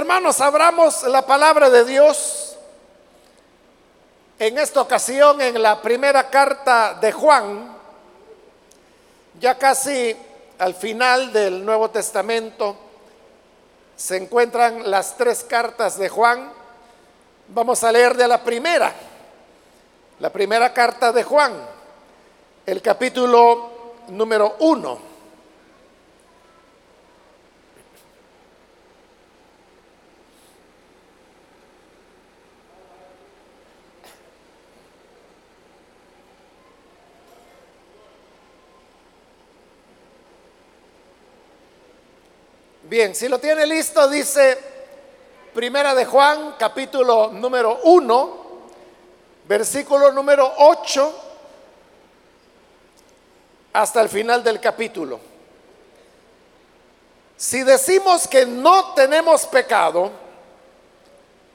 Hermanos, abramos la palabra de Dios en esta ocasión en la primera carta de Juan, ya casi al final del Nuevo Testamento se encuentran las tres cartas de Juan. Vamos a leer de la primera, la primera carta de Juan, el capítulo número uno. Bien, si lo tiene listo, dice Primera de Juan, capítulo número 1, versículo número 8, hasta el final del capítulo. Si decimos que no tenemos pecado,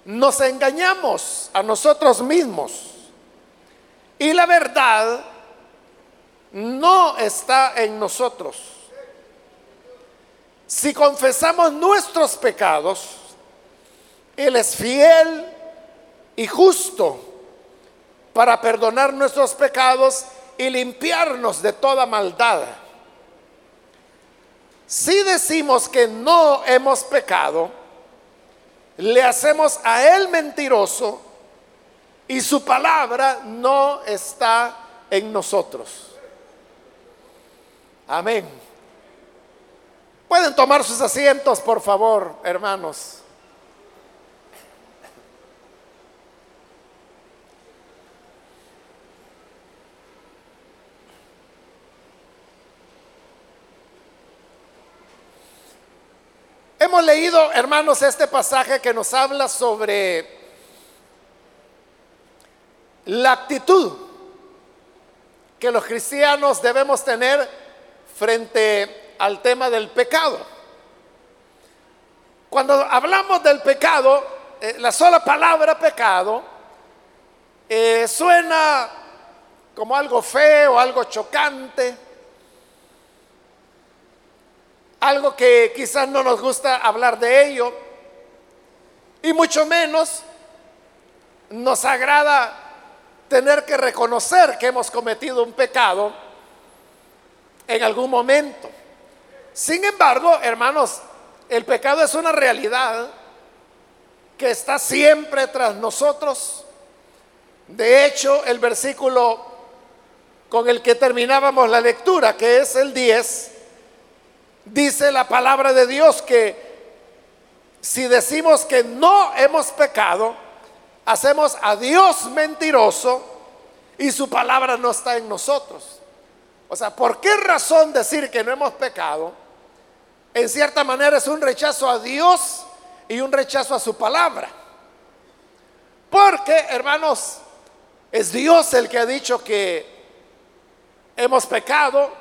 nos engañamos a nosotros mismos. Y la verdad no está en nosotros. Si confesamos nuestros pecados, Él es fiel y justo para perdonar nuestros pecados y limpiarnos de toda maldad. Si decimos que no hemos pecado, le hacemos a Él mentiroso y su palabra no está en nosotros. Amén. Pueden tomar sus asientos, por favor, hermanos. Hemos leído, hermanos, este pasaje que nos habla sobre la actitud que los cristianos debemos tener frente al tema del pecado. Cuando hablamos del pecado, eh, la sola palabra pecado eh, suena como algo feo, algo chocante, algo que quizás no nos gusta hablar de ello, y mucho menos nos agrada tener que reconocer que hemos cometido un pecado en algún momento. Sin embargo, hermanos, el pecado es una realidad que está siempre tras nosotros. De hecho, el versículo con el que terminábamos la lectura, que es el 10, dice la palabra de Dios que si decimos que no hemos pecado, hacemos a Dios mentiroso y su palabra no está en nosotros. O sea, ¿por qué razón decir que no hemos pecado? En cierta manera es un rechazo a Dios y un rechazo a su palabra. Porque, hermanos, es Dios el que ha dicho que hemos pecado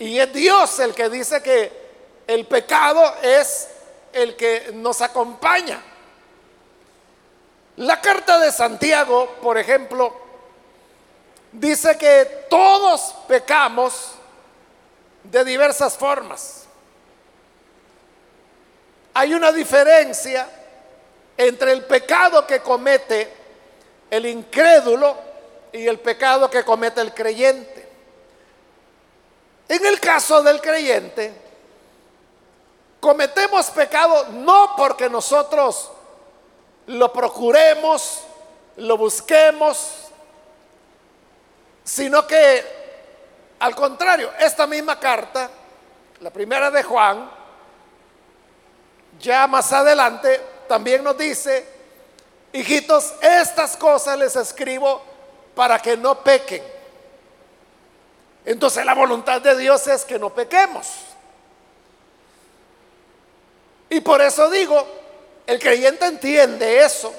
y es Dios el que dice que el pecado es el que nos acompaña. La carta de Santiago, por ejemplo, dice que todos pecamos de diversas formas. Hay una diferencia entre el pecado que comete el incrédulo y el pecado que comete el creyente. En el caso del creyente, cometemos pecado no porque nosotros lo procuremos, lo busquemos, sino que al contrario, esta misma carta, la primera de Juan, ya más adelante también nos dice, hijitos, estas cosas les escribo para que no pequen. Entonces la voluntad de Dios es que no pequemos. Y por eso digo, el creyente entiende eso.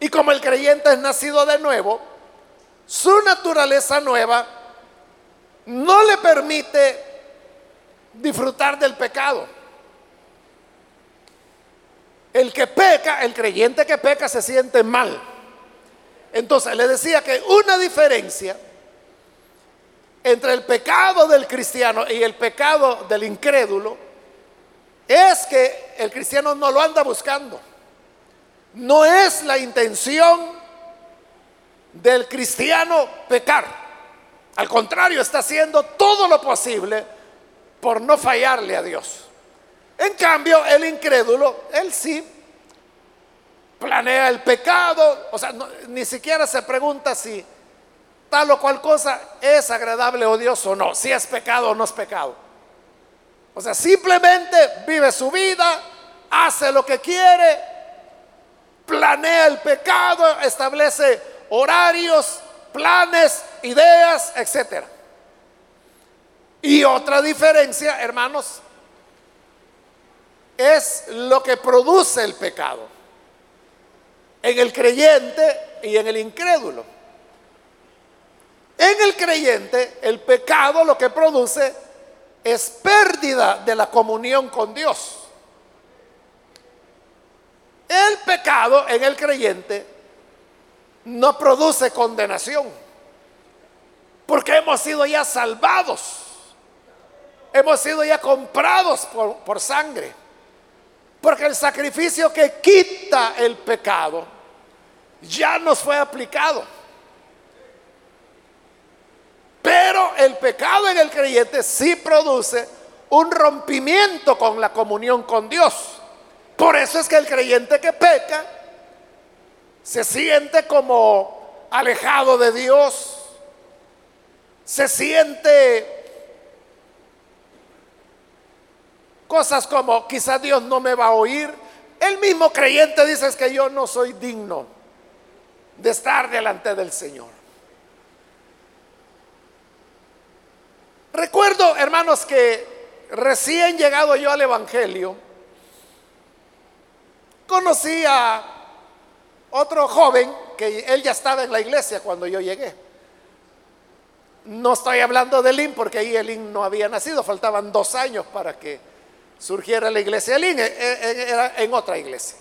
Y como el creyente es nacido de nuevo, su naturaleza nueva no le permite disfrutar del pecado. El que peca, el creyente que peca se siente mal. Entonces le decía que una diferencia entre el pecado del cristiano y el pecado del incrédulo es que el cristiano no lo anda buscando. No es la intención del cristiano pecar. Al contrario, está haciendo todo lo posible por no fallarle a Dios. En cambio, el incrédulo, él sí planea el pecado, o sea, ni siquiera se pregunta si tal o cual cosa es agradable o Dios o no, si es pecado o no es pecado. O sea, simplemente vive su vida, hace lo que quiere, planea el pecado, establece horarios, planes, ideas, etc. Y otra diferencia, hermanos, es lo que produce el pecado en el creyente y en el incrédulo. En el creyente, el pecado lo que produce es pérdida de la comunión con Dios. El pecado en el creyente no produce condenación, porque hemos sido ya salvados, hemos sido ya comprados por, por sangre, porque el sacrificio que quita el pecado ya nos fue aplicado. Pero el pecado en el creyente sí produce un rompimiento con la comunión con Dios. Por eso es que el creyente que peca se siente como alejado de Dios, se siente cosas como quizás Dios no me va a oír. El mismo creyente dice es que yo no soy digno de estar delante del Señor. Recuerdo, hermanos, que recién llegado yo al Evangelio, conocí a otro joven que él ya estaba en la iglesia cuando yo llegué. No estoy hablando de Lin porque ahí Elín no había nacido, faltaban dos años para que surgiera la iglesia de Lin, e, e, era en otra iglesia.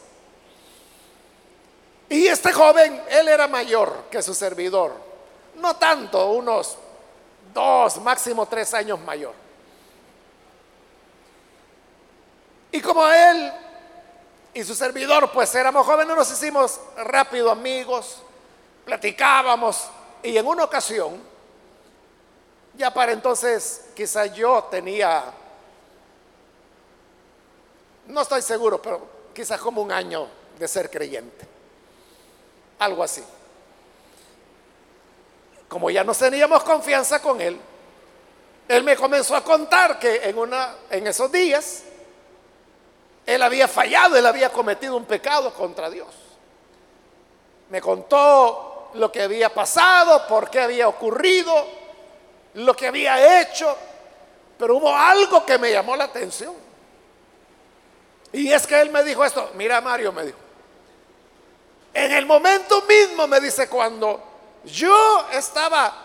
Y este joven, él era mayor que su servidor, no tanto, unos dos, máximo tres años mayor. Y como él y su servidor, pues éramos jóvenes, nos hicimos rápido amigos, platicábamos y en una ocasión, ya para entonces quizás yo tenía, no estoy seguro, pero quizás como un año de ser creyente, algo así como ya no teníamos confianza con él, él me comenzó a contar que en, una, en esos días él había fallado, él había cometido un pecado contra Dios. Me contó lo que había pasado, por qué había ocurrido, lo que había hecho, pero hubo algo que me llamó la atención. Y es que él me dijo esto, mira Mario, me dijo, en el momento mismo me dice cuando yo estaba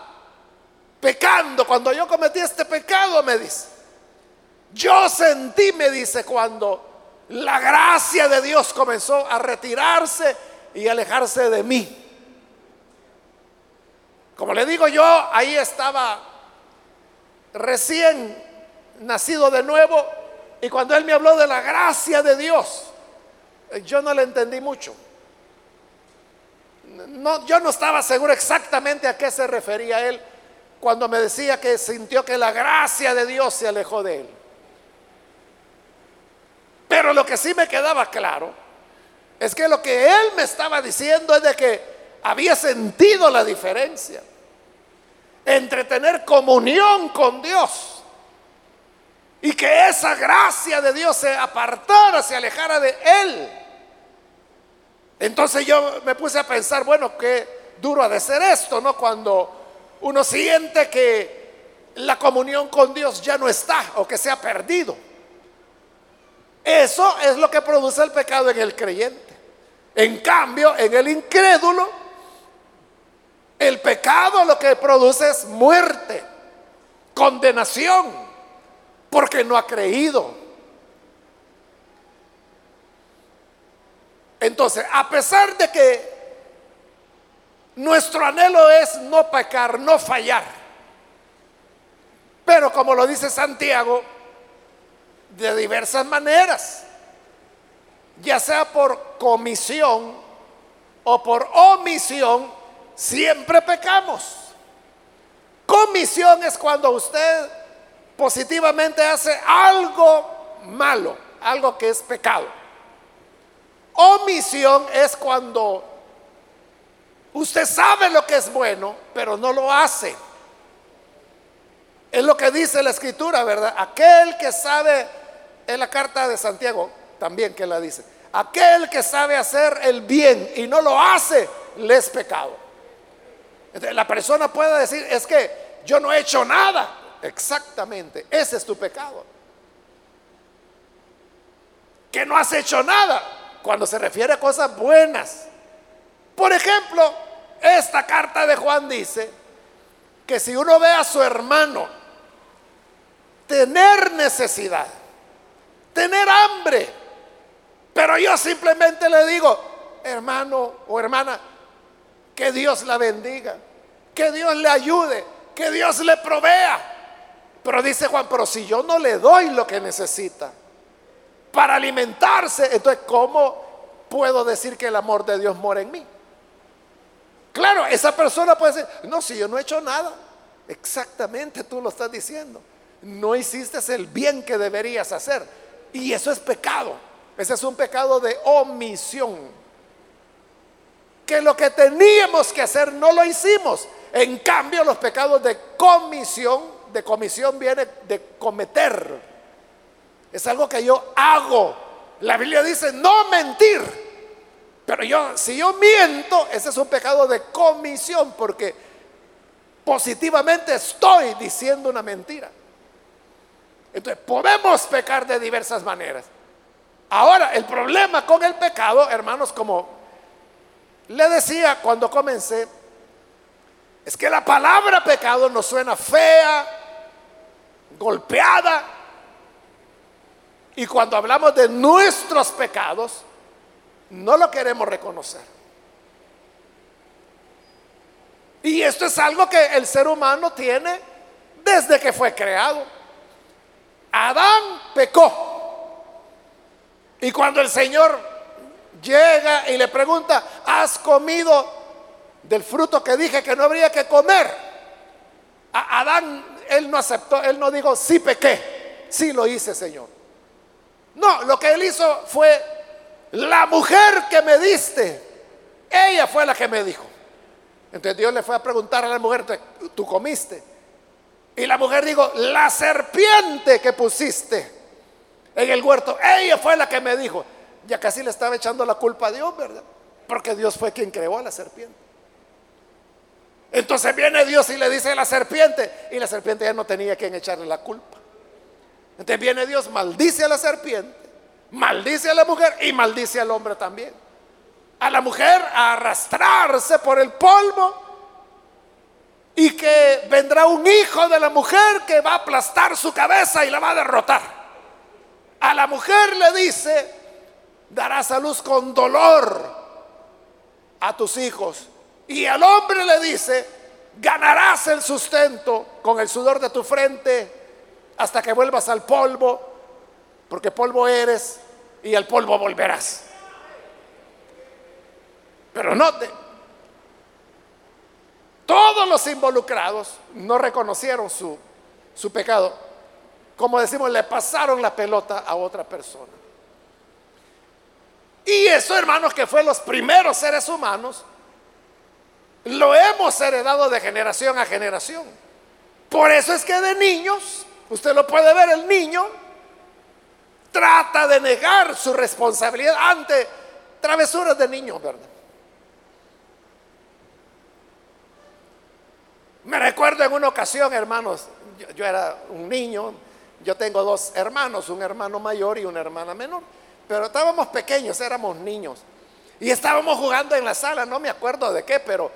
pecando cuando yo cometí este pecado, me dice. Yo sentí, me dice, cuando la gracia de Dios comenzó a retirarse y alejarse de mí. Como le digo yo, ahí estaba recién nacido de nuevo y cuando él me habló de la gracia de Dios, yo no le entendí mucho no, yo no estaba seguro exactamente a qué se refería él cuando me decía que sintió que la gracia de Dios se alejó de él. Pero lo que sí me quedaba claro es que lo que él me estaba diciendo es de que había sentido la diferencia entre tener comunión con Dios y que esa gracia de Dios se apartara, se alejara de él. Entonces yo me puse a pensar, bueno, qué duro ha de ser esto, ¿no? Cuando uno siente que la comunión con Dios ya no está o que se ha perdido. Eso es lo que produce el pecado en el creyente. En cambio, en el incrédulo, el pecado lo que produce es muerte, condenación, porque no ha creído. Entonces, a pesar de que nuestro anhelo es no pecar, no fallar, pero como lo dice Santiago, de diversas maneras, ya sea por comisión o por omisión, siempre pecamos. Comisión es cuando usted positivamente hace algo malo, algo que es pecado. Omisión es cuando usted sabe lo que es bueno, pero no lo hace. Es lo que dice la escritura, ¿verdad? Aquel que sabe, en la carta de Santiago también que la dice, aquel que sabe hacer el bien y no lo hace, le es pecado. La persona puede decir, es que yo no he hecho nada. Exactamente, ese es tu pecado. Que no has hecho nada cuando se refiere a cosas buenas. Por ejemplo, esta carta de Juan dice que si uno ve a su hermano tener necesidad, tener hambre. Pero yo simplemente le digo, hermano o hermana, que Dios la bendiga, que Dios le ayude, que Dios le provea. Pero dice Juan, pero si yo no le doy lo que necesita para alimentarse, entonces ¿cómo puedo decir que el amor de Dios mora en mí? Claro, esa persona puede decir, no, si yo no he hecho nada. Exactamente, tú lo estás diciendo no hiciste el bien que deberías hacer. Y eso es pecado. Ese es un pecado de omisión. Que lo que teníamos que hacer no lo hicimos. En cambio, los pecados de comisión, de comisión viene de cometer. Es algo que yo hago. La Biblia dice no mentir. Pero yo, si yo miento, ese es un pecado de comisión porque positivamente estoy diciendo una mentira. Entonces, podemos pecar de diversas maneras. Ahora, el problema con el pecado, hermanos, como le decía cuando comencé, es que la palabra pecado nos suena fea, golpeada, y cuando hablamos de nuestros pecados, no lo queremos reconocer. Y esto es algo que el ser humano tiene desde que fue creado. Adán pecó. Y cuando el Señor llega y le pregunta, ¿has comido del fruto que dije que no habría que comer? A Adán, él no aceptó, él no dijo, sí pequé, sí lo hice, Señor. No, lo que él hizo fue, la mujer que me diste, ella fue la que me dijo. Entonces Dios le fue a preguntar a la mujer, ¿tú comiste? Y la mujer dijo, la serpiente que pusiste en el huerto, ella fue la que me dijo. Ya casi le estaba echando la culpa a Dios, ¿verdad? Porque Dios fue quien creó a la serpiente. Entonces viene Dios y le dice a la serpiente, y la serpiente ya no tenía quien echarle la culpa. Entonces viene Dios, maldice a la serpiente, maldice a la mujer y maldice al hombre también. A la mujer a arrastrarse por el polvo y que vendrá un hijo de la mujer que va a aplastar su cabeza y la va a derrotar. A la mujer le dice, darás a luz con dolor a tus hijos. Y al hombre le dice, ganarás el sustento con el sudor de tu frente hasta que vuelvas al polvo, porque polvo eres y al polvo volverás. Pero note, todos los involucrados no reconocieron su, su pecado. Como decimos, le pasaron la pelota a otra persona. Y eso, hermanos, que fue los primeros seres humanos, lo hemos heredado de generación a generación. Por eso es que de niños, usted lo puede ver, el niño trata de negar su responsabilidad ante travesuras de niños, ¿verdad? Me recuerdo en una ocasión, hermanos, yo, era un niño, yo tengo dos hermanos, un hermano mayor y una hermana menor, pero estábamos pequeños, éramos niños. Y estábamos jugando en la sala, no me acuerdo de qué, pero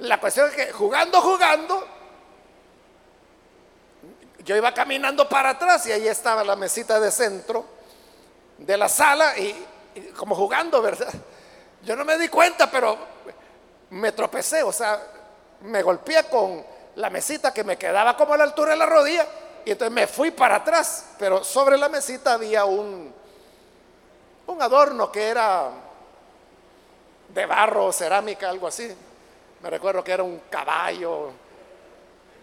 la cuestión es que jugando, jugando, yo iba caminando para atrás y ahí estaba la mesita de centro de la sala y, y, como jugando, ¿verdad? Yo no me di cuenta, pero me tropecé, o sea, me golpeé con la mesita que me quedaba como a la altura de la rodilla Y entonces me fui para atrás, pero sobre la mesita había un, un adorno que era de barro, cerámica, algo así. Me recuerdo que era un caballo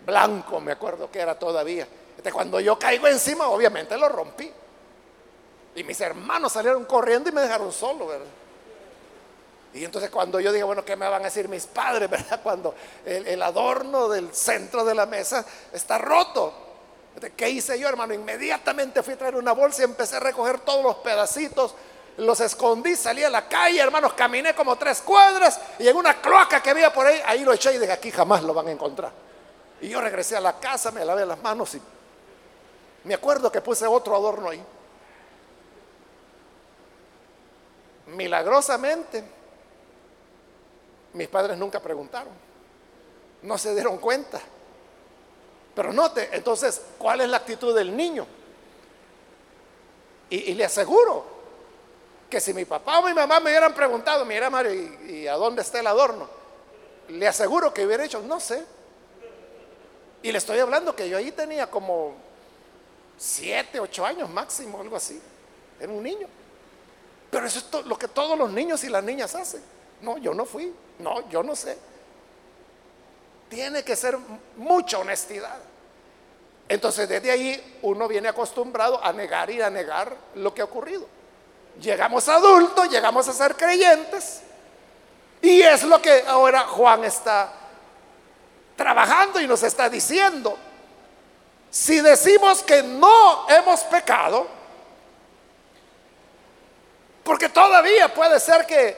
blanco, me acuerdo que era todavía. Entonces, cuando yo caigo encima, obviamente lo rompí. Y mis hermanos salieron corriendo y me dejaron solo, ¿verdad? Y entonces cuando yo dije, bueno, ¿qué me van a decir mis padres, verdad? Cuando el, el adorno del centro de la mesa está roto. ¿Qué hice yo, hermano? Inmediatamente fui a traer una bolsa y empecé a recoger todos los pedacitos. Los escondí, salí a la calle, hermanos, caminé como tres cuadras y en una cloaca que había por ahí, ahí lo eché y dije, aquí jamás lo van a encontrar. Y yo regresé a la casa, me lavé las manos y me acuerdo que puse otro adorno ahí. Milagrosamente, mis padres nunca preguntaron, no se dieron cuenta. Pero note, entonces, ¿cuál es la actitud del niño? Y, le aseguro que si mi papá o mi mamá me hubieran preguntado, mira Mario, ¿y, a dónde está el adorno? Le aseguro que hubiera dicho, no sé. Y le estoy hablando que yo ahí tenía como siete, ocho años máximo, algo así. Era un niño. Pero eso es lo que todos los niños y las niñas hacen. No, yo no fui. No, yo no sé. Tiene que ser mucha honestidad. Entonces desde ahí uno viene acostumbrado a negar y a negar lo que ha ocurrido. Llegamos adultos, llegamos a ser creyentes. Y es lo que ahora Juan está trabajando y nos está diciendo. Si decimos que no hemos pecado, porque todavía puede ser que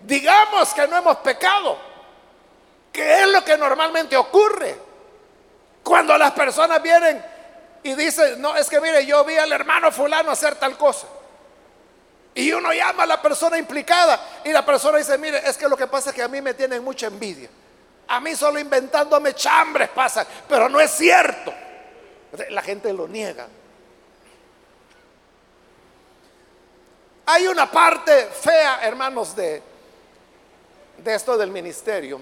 digamos que no hemos pecado, que es lo que normalmente ocurre. Cuando las personas vienen y dicen, no, es que mire, yo vi al hermano fulano hacer tal cosa. Y uno llama a la persona implicada y la persona dice, mire, es que lo que pasa es que a mí me tienen mucha envidia. A mí solo inventándome chambres pasa, pero no es cierto. La gente lo niega. Hay una parte fea, hermanos, de, de esto del ministerio.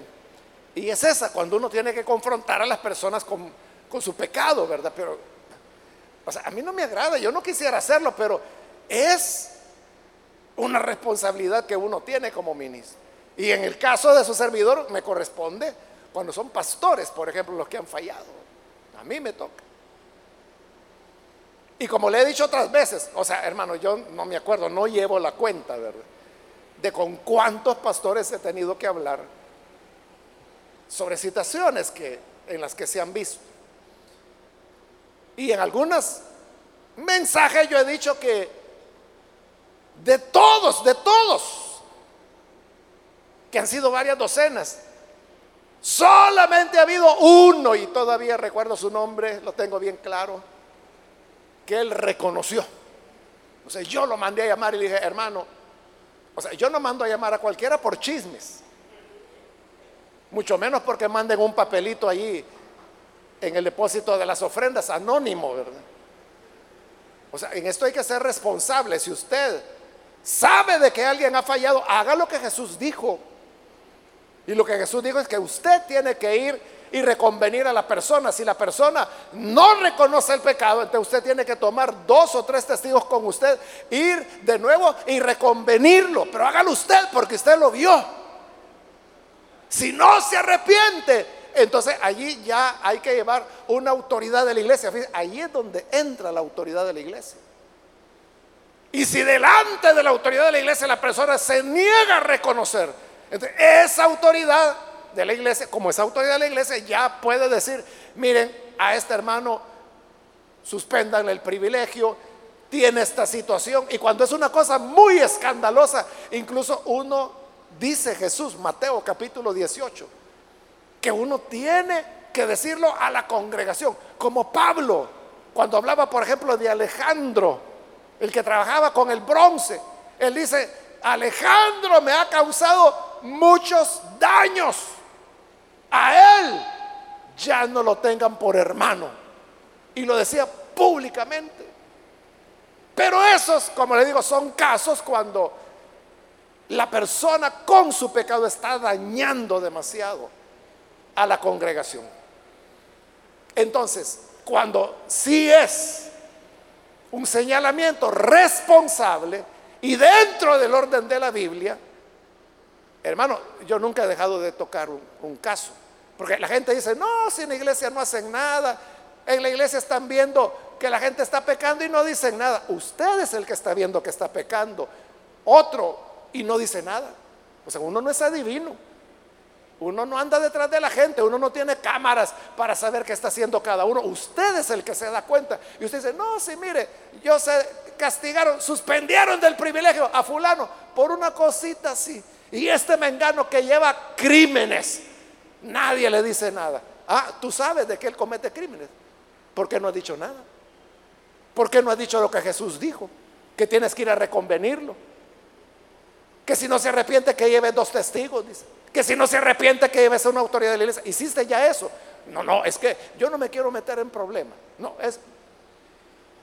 Y es esa, cuando uno tiene que confrontar a las personas con, con su pecado, ¿verdad? Pero, a mí no me agrada, yo no quisiera hacerlo, pero es una responsabilidad que uno tiene como ministro. Y en el caso de su servidor me corresponde cuando son pastores, por ejemplo, los que han fallado. A mí me toca. Y como le he dicho otras veces, o sea, hermano, yo no me acuerdo, no llevo la cuenta, ¿verdad? De con cuántos pastores he tenido que hablar sobre situaciones que, en las que se han visto. Y en algunos mensajes yo he dicho que de todos, de todos, que han sido varias docenas, solamente ha habido uno, y todavía recuerdo su nombre, lo tengo bien claro, que él reconoció. O sea, yo lo mandé a llamar y le dije, hermano, o sea, yo no mando a llamar a cualquiera por chismes. Mucho menos porque manden un papelito allí en el depósito de las ofrendas, anónimo, ¿verdad? O sea, en esto hay que ser responsable. Si usted sabe de que alguien ha fallado, haga lo que Jesús dijo. Y lo que Jesús dijo es que usted tiene que ir y reconvenir a la persona. Si la persona no reconoce el pecado, entonces usted tiene que tomar dos o tres testigos con usted, ir de nuevo y reconvenirlo. Pero hágalo usted porque usted lo vio. Si no se arrepiente, entonces allí ya hay que llevar una autoridad de la iglesia. Allí es donde entra la autoridad de la iglesia. Y si delante de la autoridad de la iglesia la persona se niega a reconocer, esa autoridad de la iglesia, como esa autoridad de la iglesia, ya puede decir, miren, a este hermano suspendan el privilegio, tiene esta situación. Y cuando es una cosa muy escandalosa, incluso uno dice Jesús, Mateo capítulo 18, que uno tiene que decirlo a la congregación, como Pablo, cuando hablaba, por ejemplo, de Alejandro, el que trabajaba con el bronce, él dice, Alejandro me ha causado muchos daños a él ya no lo tengan por hermano. Y lo decía públicamente. Pero esos, como le digo, son casos cuando la persona con su pecado está dañando demasiado a la congregación. Entonces, cuando sí es un señalamiento responsable y dentro del orden de la Biblia, hermano, yo nunca he dejado de tocar un, caso. Porque la gente dice, no, si en la iglesia no hacen nada, en la iglesia están viendo que la gente está pecando y no dicen nada. Usted es el que está viendo que está pecando. Otro y no dice nada. O sea, uno no es adivino. Uno no anda detrás de la gente, uno no tiene cámaras para saber qué está haciendo cada uno. Usted es el que se da cuenta. Y usted dice, no, sí, mire, yo se castigaron, suspendieron del privilegio a fulano por una cosita así. Y este mengano que lleva crímenes, nadie le dice nada. Ah, tú sabes de que él comete crímenes. ¿Por qué no ha dicho nada? ¿Por qué no ha dicho lo que Jesús dijo? Que tienes que ir a reconvenirlo. Que si no se arrepiente, que lleve dos testigos, dice que si no se arrepiente que debe ser una autoridad de la iglesia. ¿Hiciste ya eso? No, no, es que yo no me quiero meter en problemas. No, es,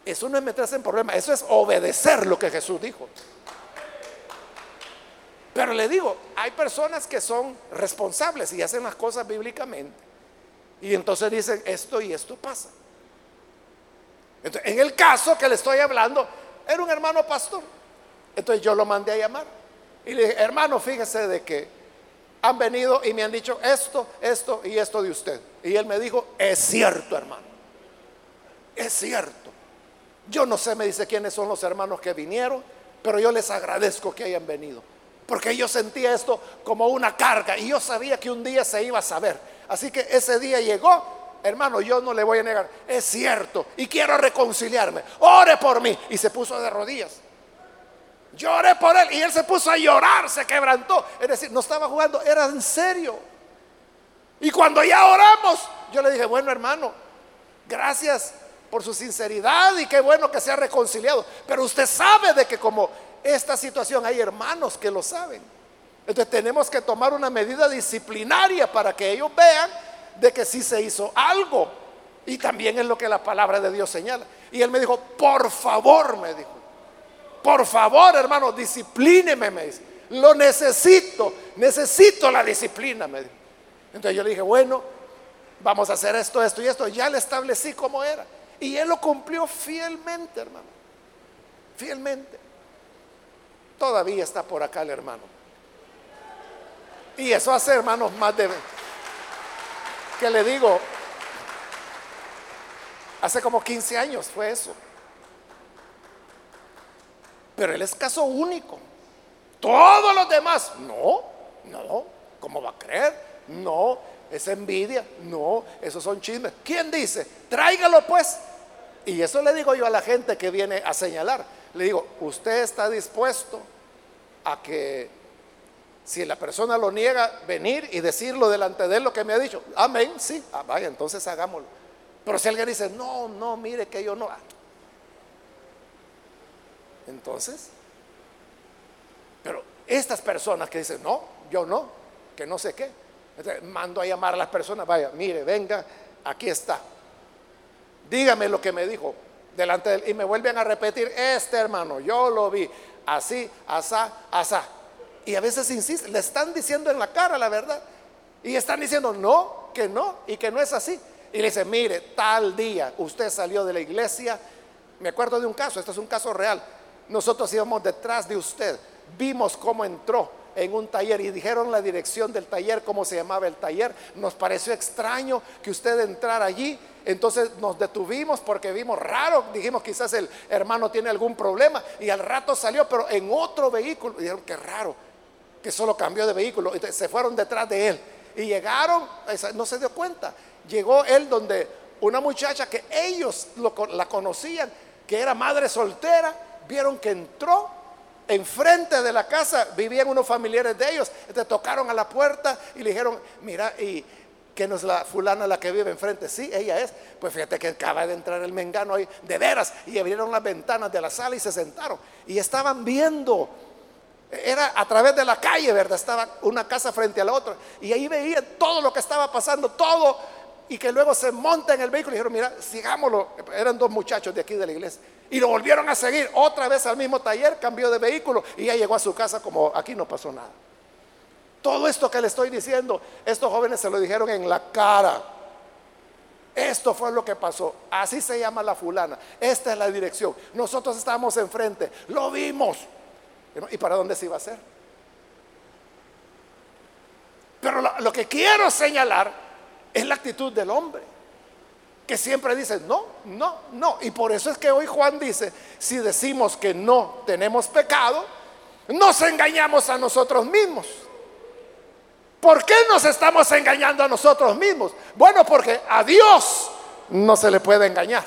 eso no es meterse en problemas, eso es obedecer lo que Jesús dijo. Pero le digo, hay personas que son responsables y hacen las cosas bíblicamente. Y entonces dicen, esto y esto pasa. en el caso que le estoy hablando, era un hermano pastor. Entonces yo lo mandé a llamar. Y le dije, hermano, fíjese de que han venido y me han dicho esto, esto y esto de usted. Y él me dijo, es cierto, hermano. Es cierto. Yo no sé, me dice quiénes son los hermanos que vinieron, pero yo les agradezco que hayan venido. Porque yo sentía esto como una carga y yo sabía que un día se iba a saber. Así que ese día llegó, hermano, yo no le voy a negar, es cierto, y quiero reconciliarme. Ore por mí. Y se puso de rodillas. Lloré por él y él se puso a llorar, se quebrantó. Es decir, no estaba jugando, era en serio. Y cuando ya oramos, yo le dije, bueno hermano, gracias por su sinceridad y qué bueno que se ha reconciliado. Pero usted sabe de que como esta situación hay hermanos que lo saben. Entonces tenemos que tomar una medida disciplinaria para que ellos vean de que sí se hizo algo. Y también es lo que la palabra de Dios señala. Y él me dijo, por favor, me dijo, por favor, hermano, disciplíneme, me dice. Lo necesito, necesito la disciplina, me dijo. Entonces yo le dije, bueno, vamos a hacer esto, esto y esto. Ya le establecí cómo era. Y él lo cumplió fielmente, hermano. Fielmente. Todavía está por acá el hermano. Y eso hace, hermanos, más de... Que le digo, hace como 15 años fue eso. Pero él es caso único. Todos los demás, no, no, ¿cómo va a creer? No, es envidia, no, esos son chismes. ¿Quién dice? Tráigalo pues. Y eso le digo yo a la gente que viene a señalar. Le digo, usted está dispuesto a que si la persona lo niega, venir y decirlo delante de él lo que me ha dicho. Amén, sí, ah, vaya, entonces hagámoslo. Pero si alguien dice, no, no, mire que yo no, entonces, pero estas personas que dicen, no, yo no, que no sé qué, mando a llamar a las personas, vaya, mire, venga, aquí está. Dígame lo que me dijo delante de él y me vuelven a repetir, este hermano, yo lo vi, así, asá, asá. Y a veces insisten, le están diciendo en la cara la verdad. Y están diciendo, no, que no, y que no es así. Y le dicen, mire, tal día usted salió de la iglesia. Me acuerdo de un caso, este es un caso real. Nosotros íbamos detrás de usted, vimos cómo entró en un taller y dijeron la dirección del taller, cómo se llamaba el taller. Nos pareció extraño que usted entrara allí. Entonces nos detuvimos porque vimos raro, dijimos quizás el hermano tiene algún problema y al rato salió, pero en otro vehículo. Dijeron, qué raro, que solo cambió de vehículo. Se fueron detrás de él y llegaron, no se dio cuenta. Llegó él donde una muchacha que ellos la conocían, que era madre soltera, vieron que entró enfrente de la casa, vivían unos familiares de ellos, entonces tocaron a la puerta y le dijeron, mira, y que no es la fulana la que vive enfrente, sí, ella es, pues fíjate que acaba de entrar el mengano ahí, de veras, y abrieron las ventanas de la sala y se sentaron, y estaban viendo, era a través de la calle, ¿verdad? Estaba una casa frente a la otra, y ahí veían todo lo que estaba pasando, todo, y que luego se monta en el vehículo y dijeron, mira, sigámoslo, eran dos muchachos de aquí de la iglesia, y lo volvieron a seguir otra vez al mismo taller, cambió de vehículo y ya llegó a su casa como aquí no pasó nada. Todo esto que le estoy diciendo, estos jóvenes se lo dijeron en la cara. Esto fue lo que pasó. Así se llama la fulana. Esta es la dirección. Nosotros estábamos enfrente. Lo vimos. ¿Y para dónde se iba a hacer? Pero lo, lo que quiero señalar es la actitud del hombre. Que siempre dice, no, no, no. Y por eso es que hoy Juan dice, si decimos que no tenemos pecado, nos engañamos a nosotros mismos. ¿Por qué nos estamos engañando a nosotros mismos? Bueno, porque a Dios no se le puede engañar.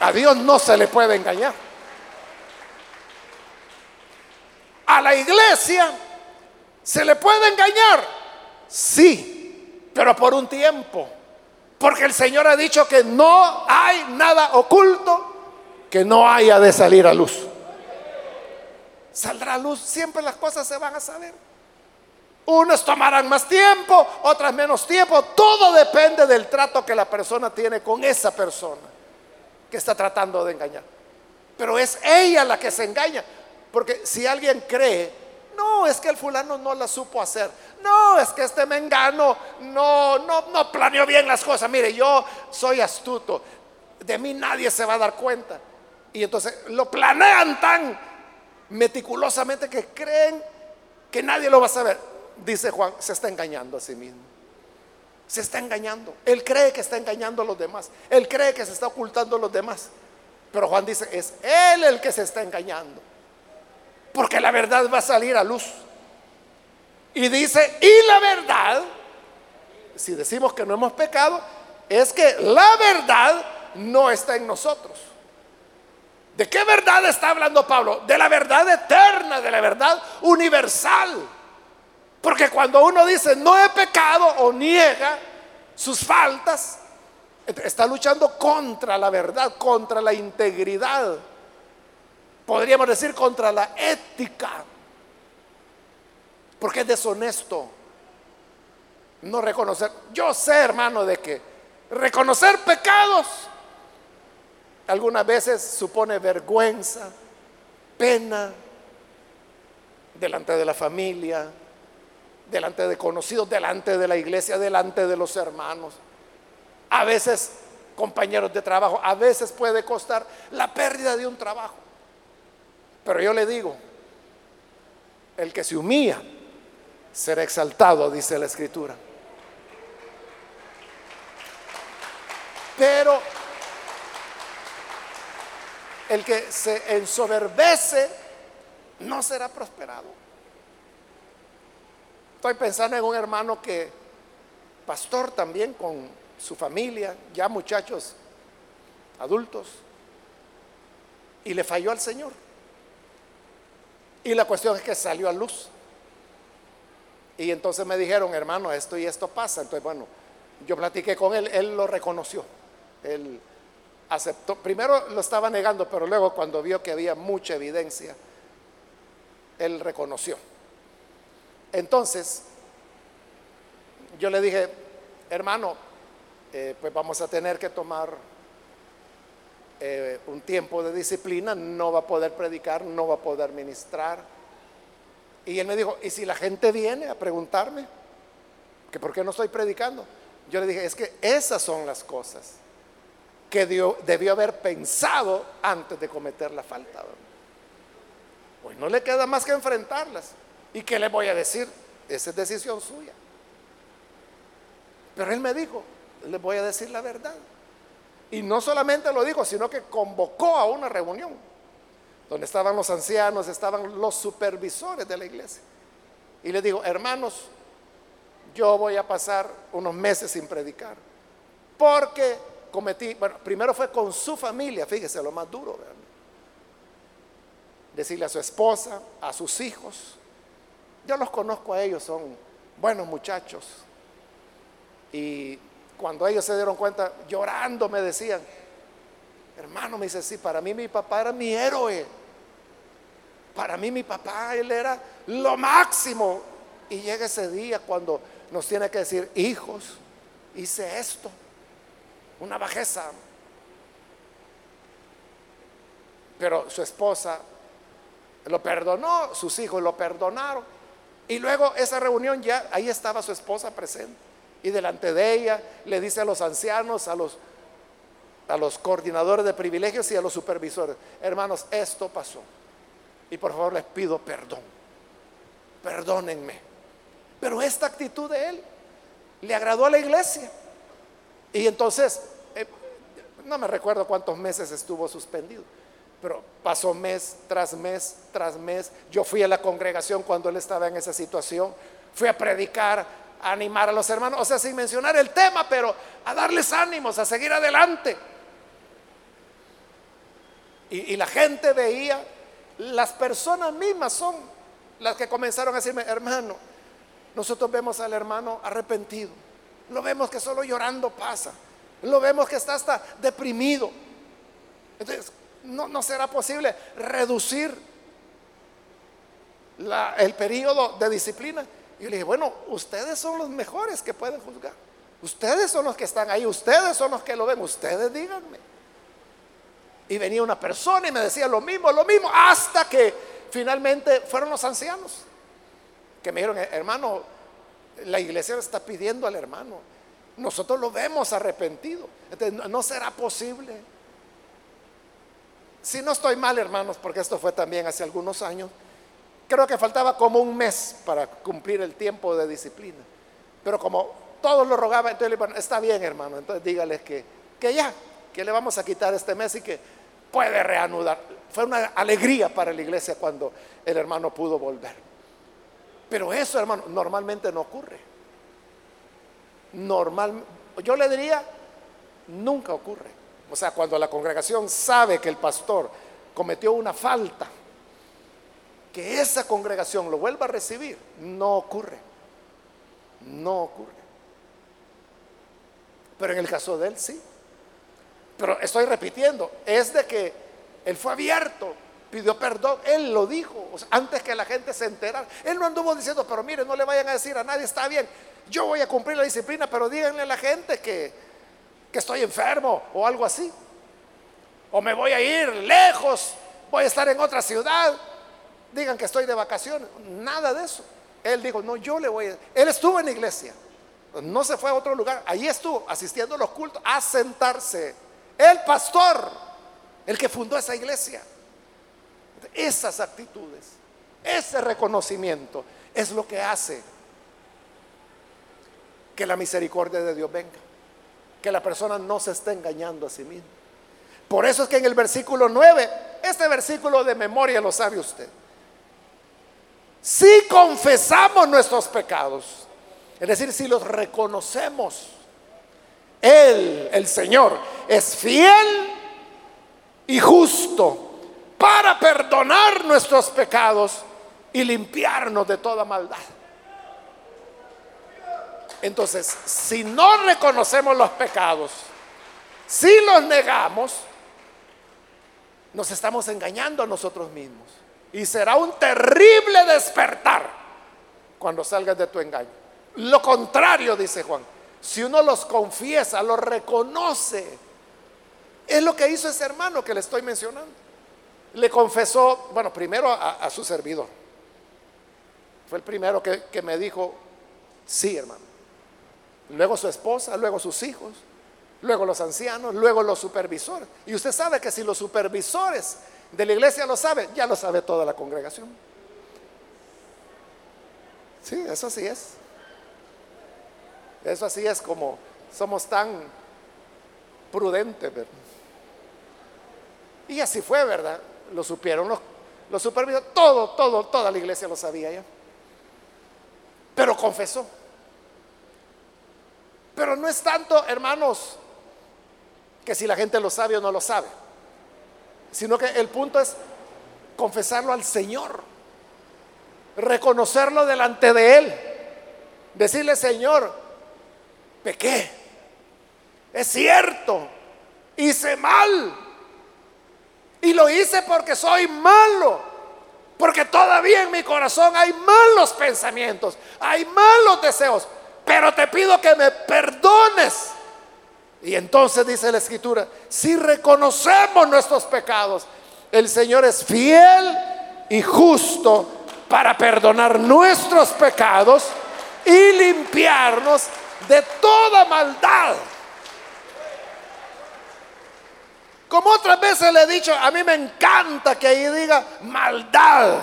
A Dios no se le puede engañar. A la iglesia se le puede engañar. Sí, pero por un tiempo. Porque el Señor ha dicho que no hay nada oculto que no haya de salir a luz saldrá a luz, siempre las cosas se van a saber. Unos tomarán más tiempo, otras menos tiempo. Todo depende del trato que la persona tiene con esa persona que está tratando de engañar. Pero es ella la que se engaña. Porque si alguien cree, no, es que el fulano no la supo hacer. No, es que este mengano no, no, no planeó bien las cosas. Mire, yo soy astuto. De mí nadie se va a dar cuenta. Y entonces lo planean tan meticulosamente que creen que nadie lo va a saber. Dice Juan, se está engañando a sí mismo. Se está engañando. Él cree que está engañando a los demás. Él cree que se está ocultando a los demás. Pero Juan dice, es él el que se está engañando. Porque la verdad va a salir a luz. Y dice, y la verdad, si decimos que no hemos pecado, es que la verdad no está en nosotros. ¿De qué verdad está hablando Pablo? De la verdad eterna, de la verdad universal. Porque cuando uno dice no he pecado o niega sus faltas, está luchando contra la verdad, contra la integridad. Podríamos decir contra la ética. Porque es deshonesto no reconocer. Yo sé, hermano, de que reconocer pecados algunas veces supone vergüenza, pena, delante de la familia, delante de conocidos, delante de la iglesia, delante de los hermanos. A veces compañeros de trabajo, a veces puede costar la pérdida de un trabajo. Pero yo le digo, el que se humilla será exaltado, dice la escritura. Pero el que se ensoberbece no será prosperado. Estoy pensando en un hermano que, pastor también con su familia, ya muchachos adultos, y le falló al Señor. Y la cuestión es que salió a luz. Y entonces me dijeron, hermano, esto y esto pasa. Entonces, bueno, yo platiqué con él, él lo reconoció. Él aceptó, primero lo estaba negando, pero luego cuando vio que había mucha evidencia, él reconoció. Entonces, yo le dije, hermano, eh, pues vamos a tener que tomar eh, un tiempo de disciplina, no va a poder predicar, no va a poder ministrar. Y él me dijo, ¿y si la gente viene a preguntarme que por qué no estoy predicando? Yo le dije, es que esas son las cosas que debió haber pensado antes de cometer la falta. Pues no le queda más que enfrentarlas. ¿Y qué le voy a decir? Esa es decisión suya. Pero él me dijo, le voy a decir la verdad. Y no solamente lo dijo, sino que convocó a una reunión donde estaban los ancianos, estaban los supervisores de la iglesia. Y le dijo, hermanos, yo voy a pasar unos meses sin predicar, porque cometí, bueno, primero fue con su familia, fíjese lo más duro, decirle a su esposa, a sus hijos, yo los conozco a ellos, son buenos muchachos. Y cuando ellos se dieron cuenta, llorando me decían, hermano, me dice, sí, para mí mi papá era mi héroe. Para mí mi papá, él era lo máximo. Y llega ese día cuando nos tiene que decir, hijos, hice esto una bajeza. Pero su esposa lo perdonó, sus hijos lo perdonaron. Y luego esa reunión ya, ahí estaba su esposa presente. Y delante de ella le dice a los ancianos, a los, a los coordinadores de privilegios y a los supervisores, hermanos, esto pasó. Y por favor les pido perdón. Perdónenme. Pero esta actitud de él le agradó a la iglesia. Y entonces, eh, no me recuerdo cuántos meses estuvo suspendido, pero pasó mes tras mes tras mes. Yo fui a la congregación cuando él estaba en esa situación, fui a predicar, animar a los hermanos, o sea, sin mencionar el tema, pero a darles ánimos, a seguir adelante. Y, y la gente veía, las personas mismas son las que comenzaron a decirme, hermano, nosotros vemos al hermano arrepentido. Lo vemos que solo llorando pasa. Lo vemos que está hasta deprimido. Entonces, no, será posible reducir el periodo de disciplina. Y le dije, bueno, ustedes son los mejores que pueden juzgar. Ustedes son los que están ahí, ustedes son los que lo ven, ustedes díganme. Y venía una persona y me decía lo mismo, lo mismo, hasta que finalmente fueron los ancianos que me dijeron, hermano, la iglesia está pidiendo al hermano. Nosotros lo vemos arrepentido. Entonces, no será posible. Si no estoy mal, hermanos, porque esto fue también hace algunos años, creo que faltaba como un mes para cumplir el tiempo de disciplina. Pero como todos lo rogaban, entonces le está bien, hermano, entonces dígales que, que ya, que le vamos a quitar este mes y que puede reanudar. Fue una alegría para la iglesia cuando el hermano pudo volver. Pero eso, hermano, normalmente no ocurre. Normal, yo le diría, nunca ocurre. O sea, cuando la congregación sabe que el pastor cometió una falta, que esa congregación lo vuelva a recibir, no ocurre. No ocurre. Pero en el caso de él sí. Pero estoy repitiendo, es de que él fue abierto pidió perdón, él lo dijo, antes que la gente se enterara. Él no anduvo diciendo, pero mire, no le vayan a decir a nadie, está bien, yo voy a cumplir la disciplina, pero díganle a la gente que, que estoy enfermo o algo así. O me voy a ir lejos, voy a estar en otra ciudad, digan que estoy de vacaciones. Nada de eso. Él dijo, no, yo le voy a... Él estuvo en la iglesia, no se fue a otro lugar, allí estuvo asistiendo a los cultos, a sentarse. El pastor, el que fundó esa iglesia. Esas actitudes, ese reconocimiento es lo que hace que la misericordia de Dios venga, que la persona no se esté engañando a sí misma. Por eso es que en el versículo 9, este versículo de memoria lo sabe usted. Si confesamos nuestros pecados, es decir, si los reconocemos, Él, el Señor, es fiel y justo para perdonar nuestros pecados y limpiarnos de toda maldad. Entonces, si no reconocemos los pecados, si los negamos, nos estamos engañando a nosotros mismos. Y será un terrible despertar cuando salgas de tu engaño. Lo contrario, dice Juan, si uno los confiesa, los reconoce, es lo que hizo ese hermano que le estoy mencionando le confesó, bueno, primero a, su servidor. Fue el primero que, me dijo, sí, hermano. Luego su esposa, luego sus hijos, luego los ancianos, luego los supervisores. Y usted sabe que si los supervisores de la iglesia lo saben, ya lo sabe toda la congregación. Sí, eso sí es. Eso así es como somos tan prudentes. ¿verdad? Y así fue, ¿verdad? lo supieron los, los todo, todo, toda la iglesia lo sabía ya. Pero confesó. Pero no es tanto, hermanos, que si la gente lo sabe o no lo sabe, sino que el punto es confesarlo al Señor, reconocerlo delante de Él, decirle, Señor, pequé, es cierto, hice mal, y lo hice porque soy malo. Porque todavía en mi corazón hay malos pensamientos, hay malos deseos. Pero te pido que me perdones. Y entonces dice la escritura, si reconocemos nuestros pecados, el Señor es fiel y justo para perdonar nuestros pecados y limpiarnos de toda maldad. Como otras veces le he dicho, a mí me encanta que ahí diga maldad,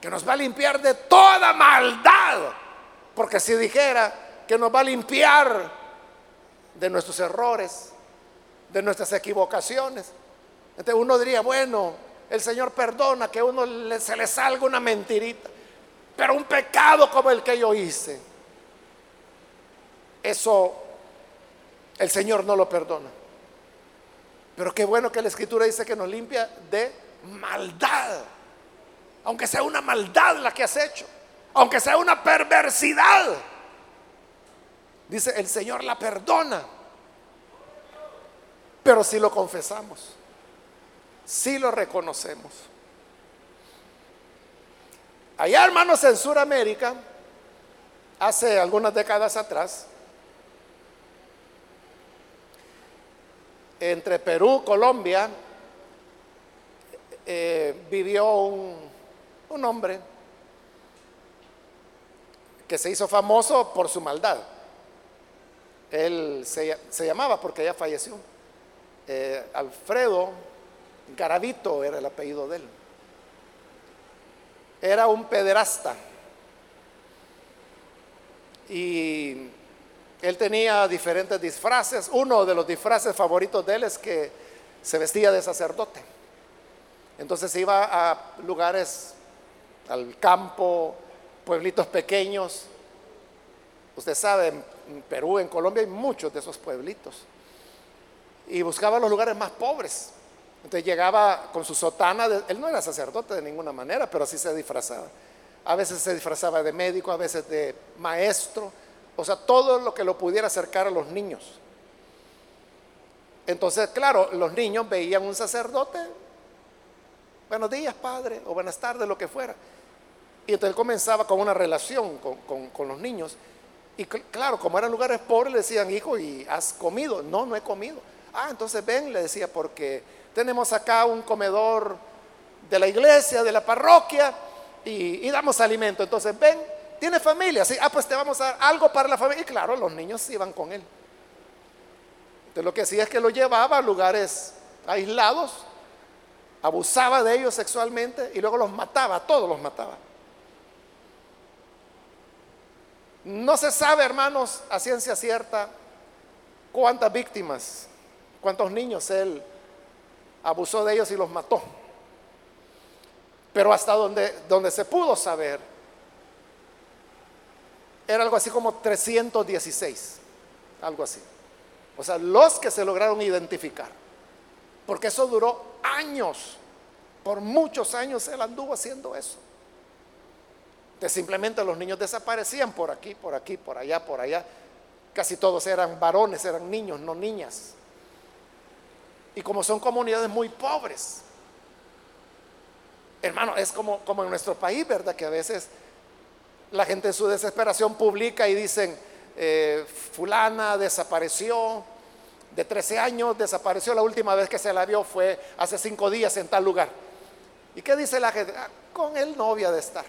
que nos va a limpiar de toda maldad. Porque si dijera que nos va a limpiar de nuestros errores, de nuestras equivocaciones, entonces uno diría, bueno, el Señor perdona que uno se le salga una mentirita, pero un pecado como el que yo hice, eso el Señor no lo perdona. Pero qué bueno que la escritura dice que nos limpia de maldad. Aunque sea una maldad la que has hecho. Aunque sea una perversidad. Dice, el Señor la perdona. Pero si lo confesamos, si lo reconocemos. Allá, hermanos, en Sudamérica, hace algunas décadas atrás, entre Perú, Colombia, eh, vivió un hombre que se hizo famoso por su maldad. Él se, llamaba, porque ya falleció, eh, Alfredo Garavito era el apellido de él. Era un pederasta. Y él tenía diferentes disfraces. Uno de los disfraces favoritos de él es que se vestía de sacerdote. Entonces iba a lugares, al campo, pueblitos pequeños. Usted sabe, en Perú, en Colombia hay muchos de esos pueblitos. Y buscaba los lugares más pobres. Entonces llegaba con su sotana, él no era sacerdote de ninguna manera, pero así se disfrazaba. A veces se disfrazaba de médico, a veces de maestro, o sea, todo lo que lo pudiera acercar a los niños. Entonces, claro, los niños veían un sacerdote, buenos días, padre, o buenas tardes, lo que fuera. Y entonces comenzaba con una relación con, los niños. Y claro, como eran lugares pobres, le decían, hijo, ¿y has comido? No, no he comido. Ah, entonces ven, le decía, porque tenemos acá un comedor de la iglesia, de la parroquia, y, damos alimento. Entonces ven, tiene familia, sí, ah, pues te vamos a dar algo para la familia. Y claro, los niños iban con él. Entonces lo que hacía es que lo llevaba a lugares aislados, abusaba de ellos sexualmente y luego los mataba, todos los mataba. No se sabe, hermanos, a ciencia cierta, cuántas víctimas, cuántos niños él abusó de ellos y los mató. Pero hasta donde, se pudo saber, era algo así como 316, algo así. O sea, los que se lograron identificar. Porque eso duró años, por muchos años él anduvo haciendo eso. De simplemente los niños desaparecían por aquí, por aquí, por allá, por allá. Casi todos eran varones, eran niños, no niñas. Y como son comunidades muy pobres, hermano, es como, como en nuestro país, ¿verdad? Que a veces la gente en su desesperación publica y dicen, eh, fulana desapareció, de 13 años desapareció, la última vez que se la vio fue hace cinco días en tal lugar. ¿Y qué dice la gente? Ah, con él novia de estar,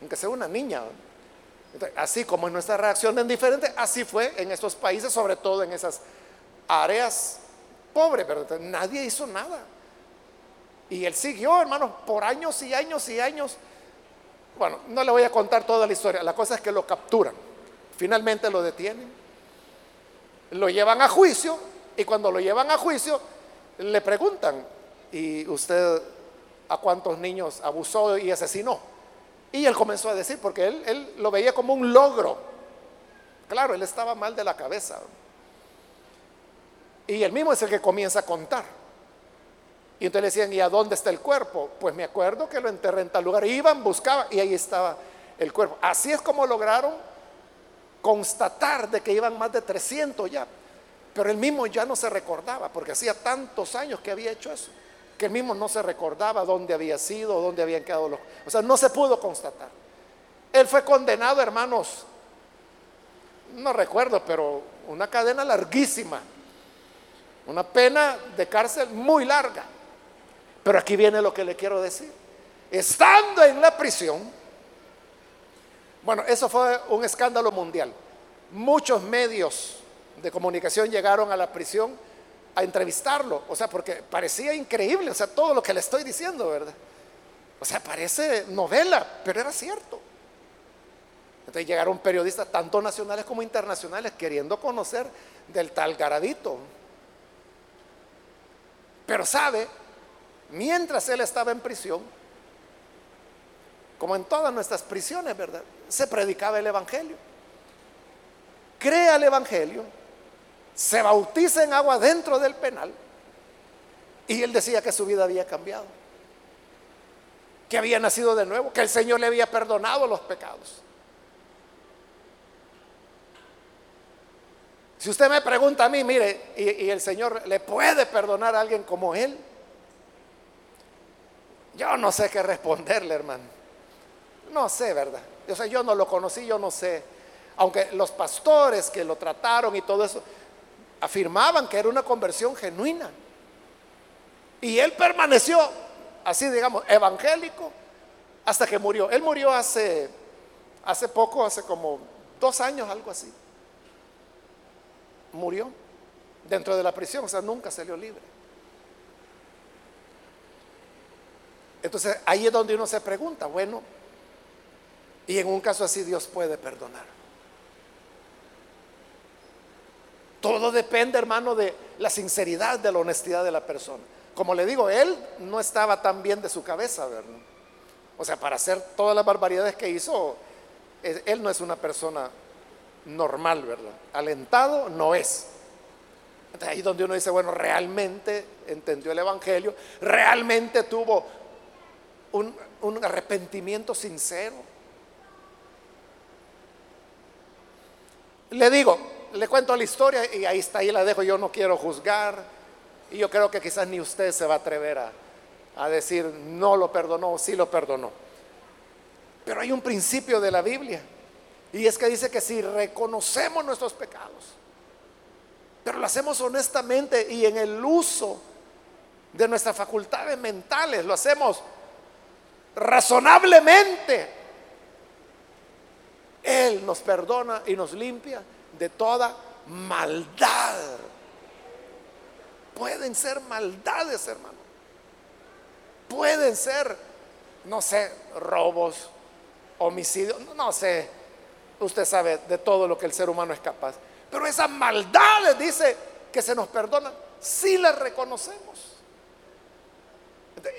aunque sea una niña. así como en nuestra reacción en diferente, así fue en estos países, sobre todo en esas áreas pobre, pero nadie hizo nada. Y él siguió, hermanos, por años y años y años. Bueno, no le voy a contar toda la historia. La cosa es que lo capturan. Finalmente lo detienen. Lo llevan a juicio. Y cuando lo llevan a juicio, le preguntan, ¿y usted a cuántos niños abusó y asesinó? Y él comenzó a decir, porque él, él lo veía como un logro. Claro, él estaba mal de la cabeza. Y el mismo es el que comienza a contar. Y entonces le decían, ¿y a dónde está el cuerpo? Pues me acuerdo que lo enterré en tal lugar. Iban, buscaban y ahí estaba el cuerpo. Así es como lograron constatar de que iban más de 300 ya. Pero él mismo ya no se recordaba, porque hacía tantos años que había hecho eso, que él mismo no se recordaba dónde había sido, dónde habían quedado los... O sea, no se pudo constatar. Él fue condenado, hermanos, no recuerdo, pero una cadena larguísima una pena de cárcel muy larga. Pero aquí viene lo que le quiero decir. Estando en la prisión, bueno, eso fue un escándalo mundial. muchos medios de comunicación llegaron a la prisión a entrevistarlo, o sea, porque parecía increíble, o sea, todo lo que le estoy diciendo, ¿verdad? O sea, parece novela, pero era cierto. Entonces llegaron periodistas, tanto nacionales como internacionales, queriendo conocer del tal Garadito. Pero sabe, mientras él estaba en prisión, como en todas nuestras prisiones, ¿verdad? Se predicaba el Evangelio. Crea el Evangelio, se bautiza en agua dentro del penal y él decía que su vida había cambiado, que había nacido de nuevo, que el Señor le había perdonado los pecados. Si usted me pregunta a mí, mire, y, el Señor le puede perdonar a alguien como Él, yo no sé qué responderle, hermano. No sé, ¿verdad? O sea, yo no lo conocí, yo no sé. Aunque los pastores que lo trataron y todo eso afirmaban que era una conversión genuina. Y él permaneció, así digamos, evangélico hasta que murió. Él murió hace, hace poco, hace como dos años, algo así murió dentro de la prisión, o sea, nunca salió libre. Entonces ahí es donde uno se pregunta, bueno, y en un caso así Dios puede perdonar. Todo depende, hermano, de la sinceridad, de la honestidad de la persona. Como le digo, él no estaba tan bien de su cabeza, ¿verdad? O sea, para hacer todas las barbaridades que hizo, él no es una persona normal, ¿verdad? Alentado no es. ahí donde uno dice, bueno, realmente entendió el Evangelio, realmente tuvo un arrepentimiento sincero. Le digo, le cuento la historia y ahí está, ahí la dejo, yo no quiero juzgar y yo creo que quizás ni usted se va a atrever a, a decir no lo perdonó sí lo perdonó. Pero hay un principio de la Biblia y es que dice que si reconocemos nuestros pecados, pero lo hacemos honestamente y en el uso de nuestras facultades mentales, lo hacemos razonablemente, Él nos perdona y nos limpia de toda maldad. Pueden ser maldades, hermano. Pueden ser, no sé, robos, homicidios, no sé, usted sabe de todo lo que el ser humano es capaz. Pero esas maldades, dice, que se nos perdonan, si las reconocemos.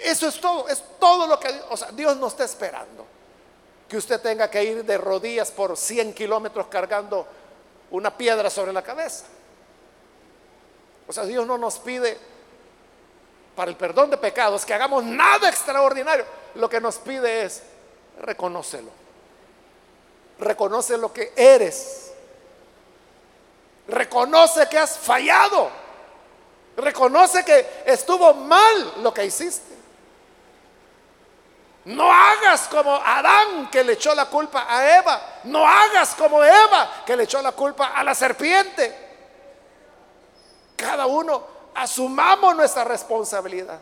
Eso es todo, es todo lo que o sea, Dios no está esperando. Que usted tenga que ir de rodillas por 100 kilómetros cargando una piedra sobre la cabeza. O sea, Dios no nos pide para el perdón de pecados que hagamos nada extraordinario. Lo que nos pide es reconócelo reconoce lo que eres. Reconoce que has fallado. Reconoce que estuvo mal lo que hiciste. No hagas como Adán que le echó la culpa a Eva. No hagas como Eva que le echó la culpa a la serpiente. Cada uno asumamos nuestra responsabilidad.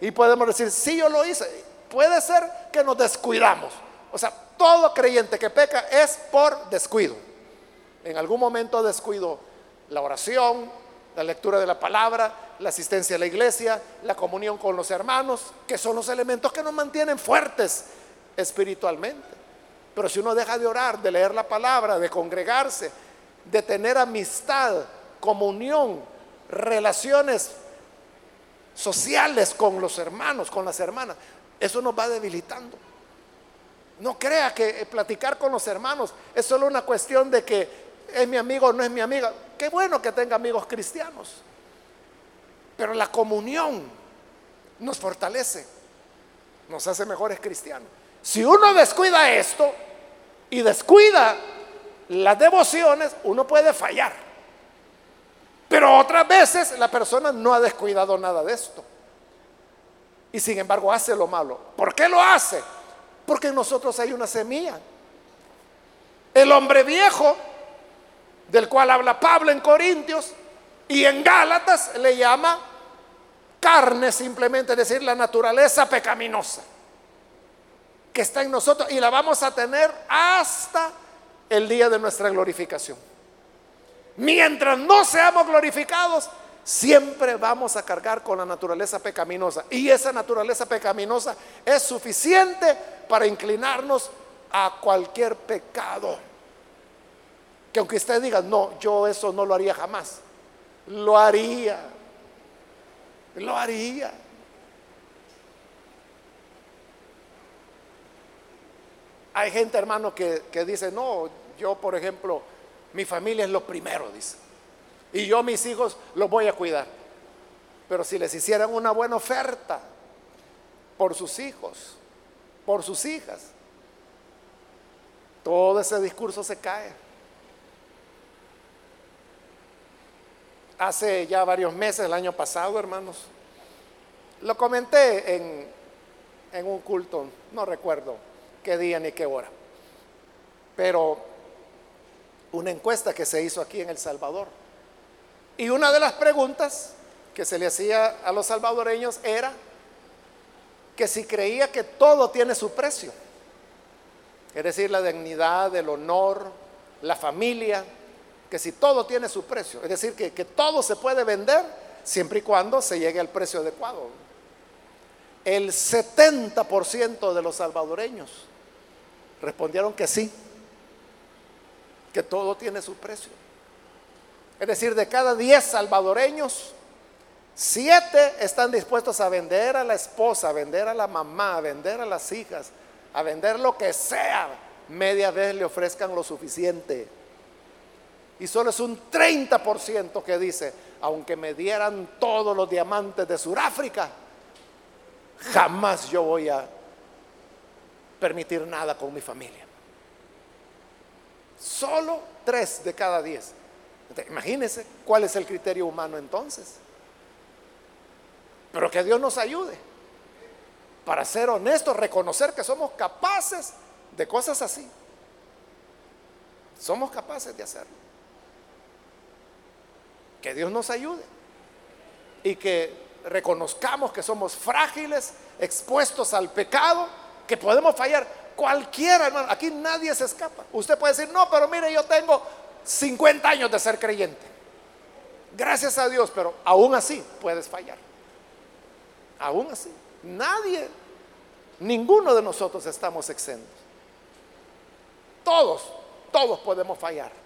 Y podemos decir, si yo lo hice. Puede ser que nos descuidamos. O sea, todo creyente que peca es por descuido. En algún momento descuido la oración, la lectura de la palabra, la asistencia a la iglesia, la comunión con los hermanos, que son los elementos que nos mantienen fuertes espiritualmente. Pero si uno deja de orar, de leer la palabra, de congregarse, de tener amistad, comunión, relaciones sociales con los hermanos, con las hermanas, eso nos va debilitando. No crea que eh, platicar con los hermanos es solo una cuestión de que es mi amigo o no es mi amiga. Qué bueno que tenga amigos cristianos. Pero la comunión nos fortalece, nos hace mejores cristianos. Si uno descuida esto y descuida las devociones, uno puede fallar. Pero otras veces la persona no ha descuidado nada de esto. Y sin embargo hace lo malo. ¿Por qué lo hace? Porque en nosotros hay una semilla. El hombre viejo, del cual habla Pablo en Corintios, y en Gálatas le llama carne simplemente, es decir, la naturaleza pecaminosa que está en nosotros y la vamos a tener hasta el día de nuestra glorificación. Mientras no seamos glorificados, siempre vamos a cargar con la naturaleza pecaminosa. Y esa naturaleza pecaminosa es suficiente para inclinarnos a cualquier pecado. Que aunque usted diga, no, yo eso no lo haría jamás, lo haría, lo haría. Hay gente, hermano, que, que dice, no, yo, por ejemplo, mi familia es lo primero, dice. Y yo mis hijos los voy a cuidar. Pero si les hicieran una buena oferta por sus hijos, por sus hijas, todo ese discurso se cae. Hace ya varios meses, el año pasado, hermanos, lo comenté en, en un culto, no recuerdo qué día ni qué hora, pero una encuesta que se hizo aquí en El Salvador. Y una de las preguntas que se le hacía a los salvadoreños era que si creía que todo tiene su precio, es decir, la dignidad, el honor, la familia, que si todo tiene su precio, es decir, que, que todo se puede vender siempre y cuando se llegue al precio adecuado. El 70% de los salvadoreños respondieron que sí, que todo tiene su precio. Es decir, de cada 10 salvadoreños, 7 están dispuestos a vender a la esposa, a vender a la mamá, a vender a las hijas, a vender lo que sea, media vez le ofrezcan lo suficiente. Y solo es un 30% que dice, aunque me dieran todos los diamantes de Sudáfrica, jamás yo voy a permitir nada con mi familia. Solo 3 de cada 10. Imagínense cuál es el criterio humano entonces. Pero que Dios nos ayude para ser honestos, reconocer que somos capaces de cosas así. Somos capaces de hacerlo. Que Dios nos ayude y que reconozcamos que somos frágiles, expuestos al pecado, que podemos fallar. Cualquiera, hermano, aquí nadie se escapa. Usted puede decir, no, pero mire, yo tengo 50 años de ser creyente. Gracias a Dios, pero aún así puedes fallar. Aún así. Nadie, ninguno de nosotros estamos exentos. Todos, todos podemos fallar.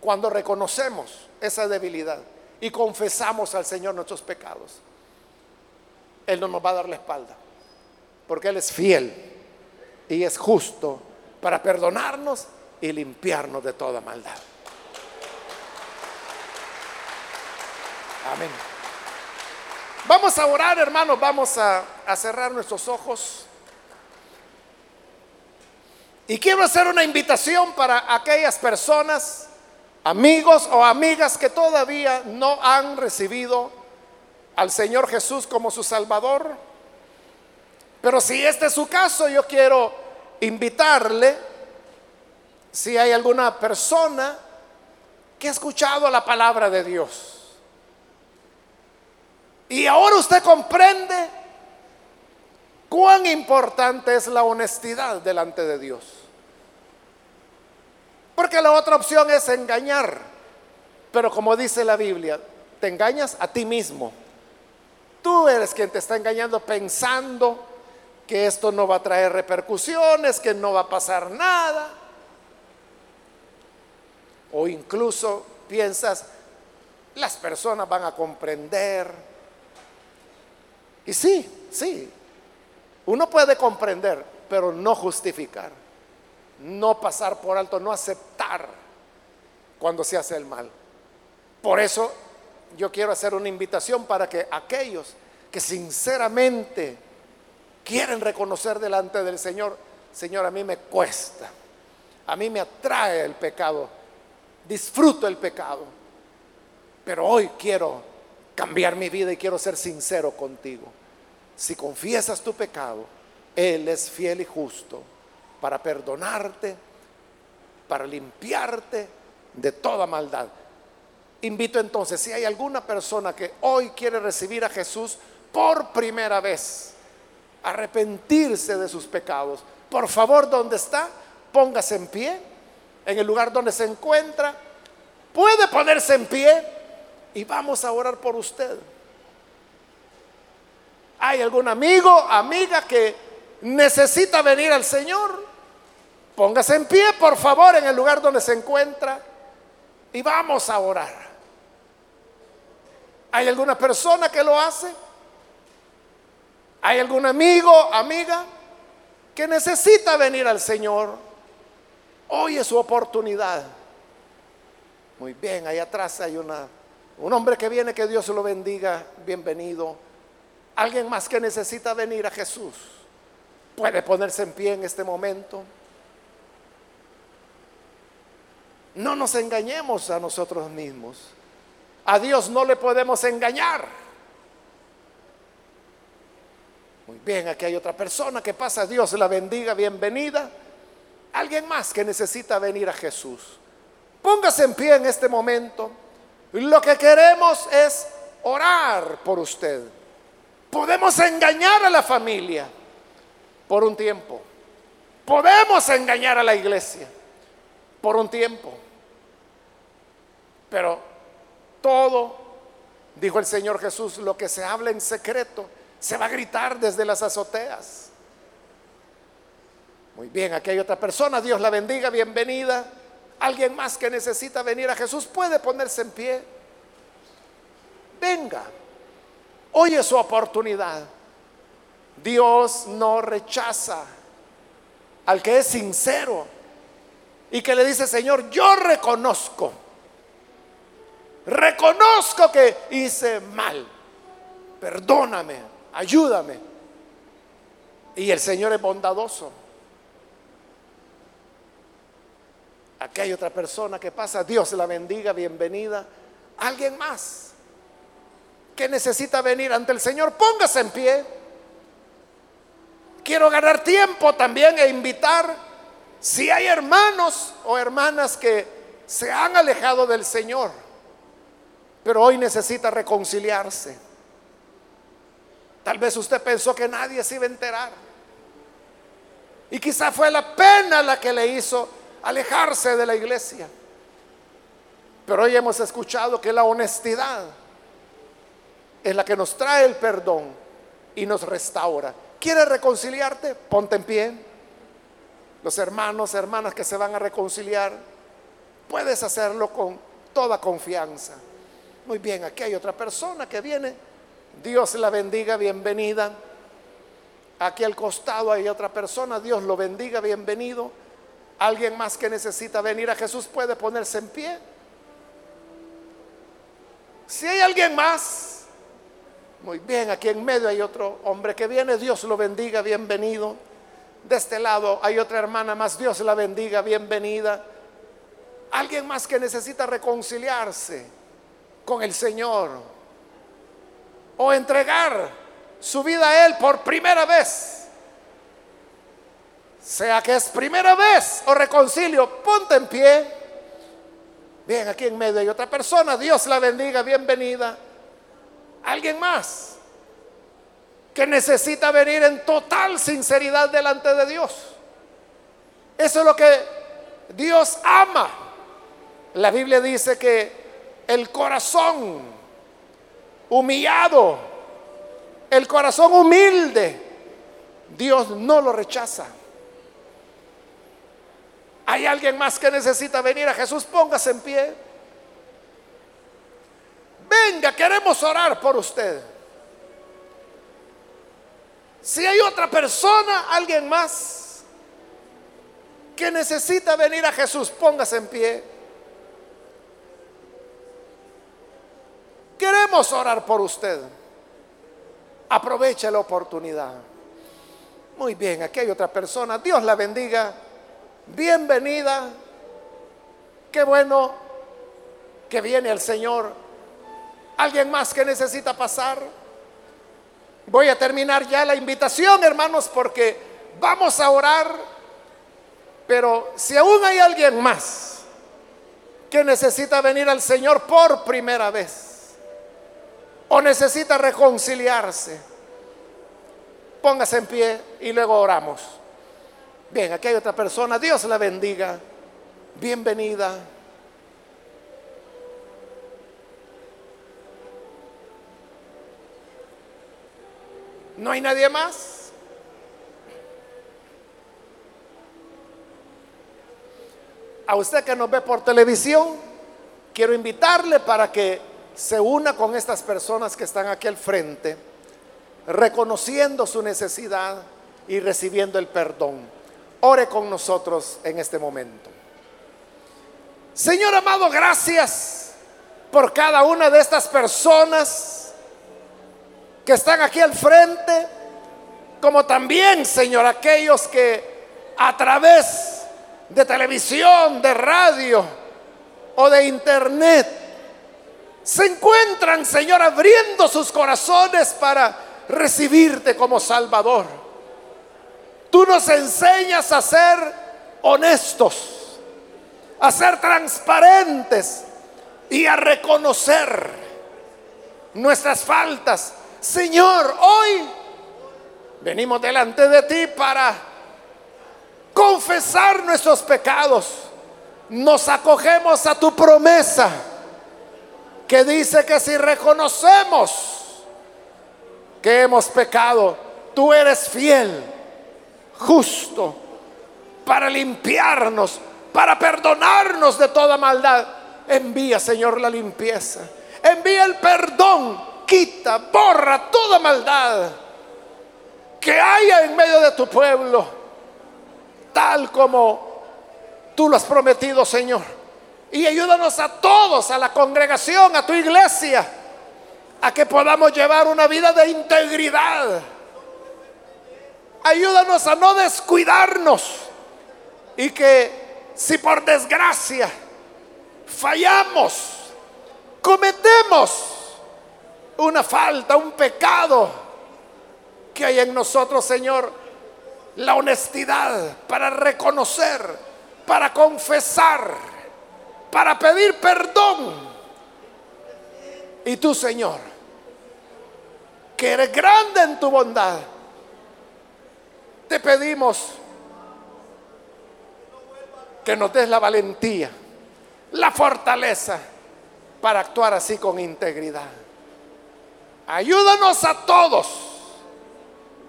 Cuando reconocemos esa debilidad y confesamos al Señor nuestros pecados, Él no nos va a dar la espalda, porque Él es fiel y es justo para perdonarnos y limpiarnos de toda maldad. Amén. Vamos a orar, hermanos, vamos a, cerrar nuestros ojos. Y quiero hacer una invitación para aquellas personas, amigos o amigas que todavía no han recibido al Señor Jesús como su Salvador. Pero si este es su caso, yo quiero invitarle si hay alguna persona que ha escuchado la palabra de Dios y ahora usted comprende cuán importante es la honestidad delante de Dios. Porque la otra opción es engañar. Pero como dice la Biblia, te engañas a ti mismo. Tú eres quien te está engañando pensando que esto no va a traer repercusiones, que no va a pasar nada. O incluso piensas, las personas van a comprender. Y sí, sí, uno puede comprender, pero no justificar, no pasar por alto, no aceptar cuando se hace el mal. Por eso yo quiero hacer una invitación para que aquellos que sinceramente quieren reconocer delante del Señor, Señor, a mí me cuesta, a mí me atrae el pecado, disfruto el pecado, pero hoy quiero cambiar mi vida y quiero ser sincero contigo. Si confiesas tu pecado, Él es fiel y justo para perdonarte, para limpiarte de toda maldad. Invito entonces, si hay alguna persona que hoy quiere recibir a Jesús por primera vez, arrepentirse de sus pecados, por favor, ¿dónde está? Póngase en pie en el lugar donde se encuentra, puede ponerse en pie y vamos a orar por usted. ¿Hay algún amigo, amiga que necesita venir al Señor? Póngase en pie, por favor, en el lugar donde se encuentra y vamos a orar. ¿Hay alguna persona que lo hace? ¿Hay algún amigo, amiga que necesita venir al Señor? Hoy es su oportunidad. Muy bien, ahí atrás hay una, un hombre que viene, que Dios lo bendiga, bienvenido. Alguien más que necesita venir a Jesús. Puede ponerse en pie en este momento. No nos engañemos a nosotros mismos. A Dios no le podemos engañar. Muy bien, aquí hay otra persona que pasa. Dios la bendiga, bienvenida. Alguien más que necesita venir a Jesús. Póngase en pie en este momento. Lo que queremos es orar por usted. Podemos engañar a la familia por un tiempo. Podemos engañar a la iglesia por un tiempo. Pero todo, dijo el Señor Jesús, lo que se habla en secreto, se va a gritar desde las azoteas. Muy bien, aquí hay otra persona, Dios la bendiga, bienvenida. Alguien más que necesita venir a Jesús puede ponerse en pie. Venga, hoy es su oportunidad. Dios no rechaza al que es sincero y que le dice, Señor, yo reconozco, reconozco que hice mal, perdóname, ayúdame. Y el Señor es bondadoso. Aquí hay otra persona que pasa, Dios la bendiga, bienvenida. Alguien más que necesita venir ante el Señor, póngase en pie. Quiero ganar tiempo también e invitar si hay hermanos o hermanas que se han alejado del Señor, pero hoy necesita reconciliarse. Tal vez usted pensó que nadie se iba a enterar. Y quizá fue la pena la que le hizo alejarse de la iglesia. Pero hoy hemos escuchado que la honestidad es la que nos trae el perdón y nos restaura. ¿Quieres reconciliarte? Ponte en pie los hermanos, hermanas que se van a reconciliar, puedes hacerlo con toda confianza. Muy bien, aquí hay otra persona que viene. Dios la bendiga, bienvenida. Aquí al costado hay otra persona, Dios lo bendiga, bienvenido. Alguien más que necesita venir a Jesús puede ponerse en pie. Si hay alguien más, muy bien, aquí en medio hay otro hombre que viene, Dios lo bendiga, bienvenido. De este lado hay otra hermana más, Dios la bendiga, bienvenida. Alguien más que necesita reconciliarse con el Señor o entregar su vida a Él por primera vez. Sea que es primera vez o reconcilio, ponte en pie. Bien, aquí en medio hay otra persona, Dios la bendiga, bienvenida. Alguien más que necesita venir en total sinceridad delante de Dios. Eso es lo que Dios ama. La Biblia dice que el corazón humillado, el corazón humilde, Dios no lo rechaza. ¿Hay alguien más que necesita venir a Jesús? Póngase en pie. Venga, queremos orar por usted. Si hay otra persona, alguien más que necesita venir a Jesús, póngase en pie. Queremos orar por usted. Aproveche la oportunidad. Muy bien, aquí hay otra persona. Dios la bendiga. Bienvenida. Qué bueno que viene el Señor. ¿Alguien más que necesita pasar? Voy a terminar ya la invitación, hermanos, porque vamos a orar. Pero si aún hay alguien más que necesita venir al Señor por primera vez o necesita reconciliarse, póngase en pie y luego oramos. Bien, aquí hay otra persona. Dios la bendiga. bienvenida. ¿No hay nadie más? A usted que nos ve por televisión, quiero invitarle para que se una con estas personas que están aquí al frente, reconociendo su necesidad y recibiendo el perdón. Ore con nosotros en este momento. Señor amado, gracias por cada una de estas personas que están aquí al frente, como también, Señor, aquellos que a través de televisión, de radio o de internet se encuentran, Señor, abriendo sus corazones para recibirte como Salvador. Tú nos enseñas a ser honestos, a ser transparentes y a reconocer nuestras faltas Señor, hoy venimos delante de ti para confesar nuestros pecados. Nos acogemos a tu promesa que dice que si reconocemos que hemos pecado, tú eres fiel, justo, para limpiarnos, para perdonarnos de toda maldad. Envía, Señor, la limpieza. Envía el perdón quita, borra toda maldad que haya en medio de tu pueblo, tal como tú lo has prometido, Señor. Y ayúdanos a todos, a la congregación, a tu iglesia, a que podamos llevar una vida de integridad. Ayúdanos a no descuidarnos y que si por desgracia fallamos, cometemos una falta, un pecado que hay en nosotros, Señor. La honestidad para reconocer, para confesar, para pedir perdón. Y tú, Señor, que eres grande en tu bondad, te pedimos que nos des la valentía, la fortaleza para actuar así con integridad. Ayúdanos a todos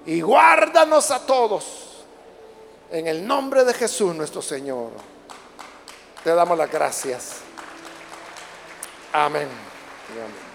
y guárdanos a todos. En el nombre de Jesús nuestro Señor. Te damos las gracias. Amén. Amén.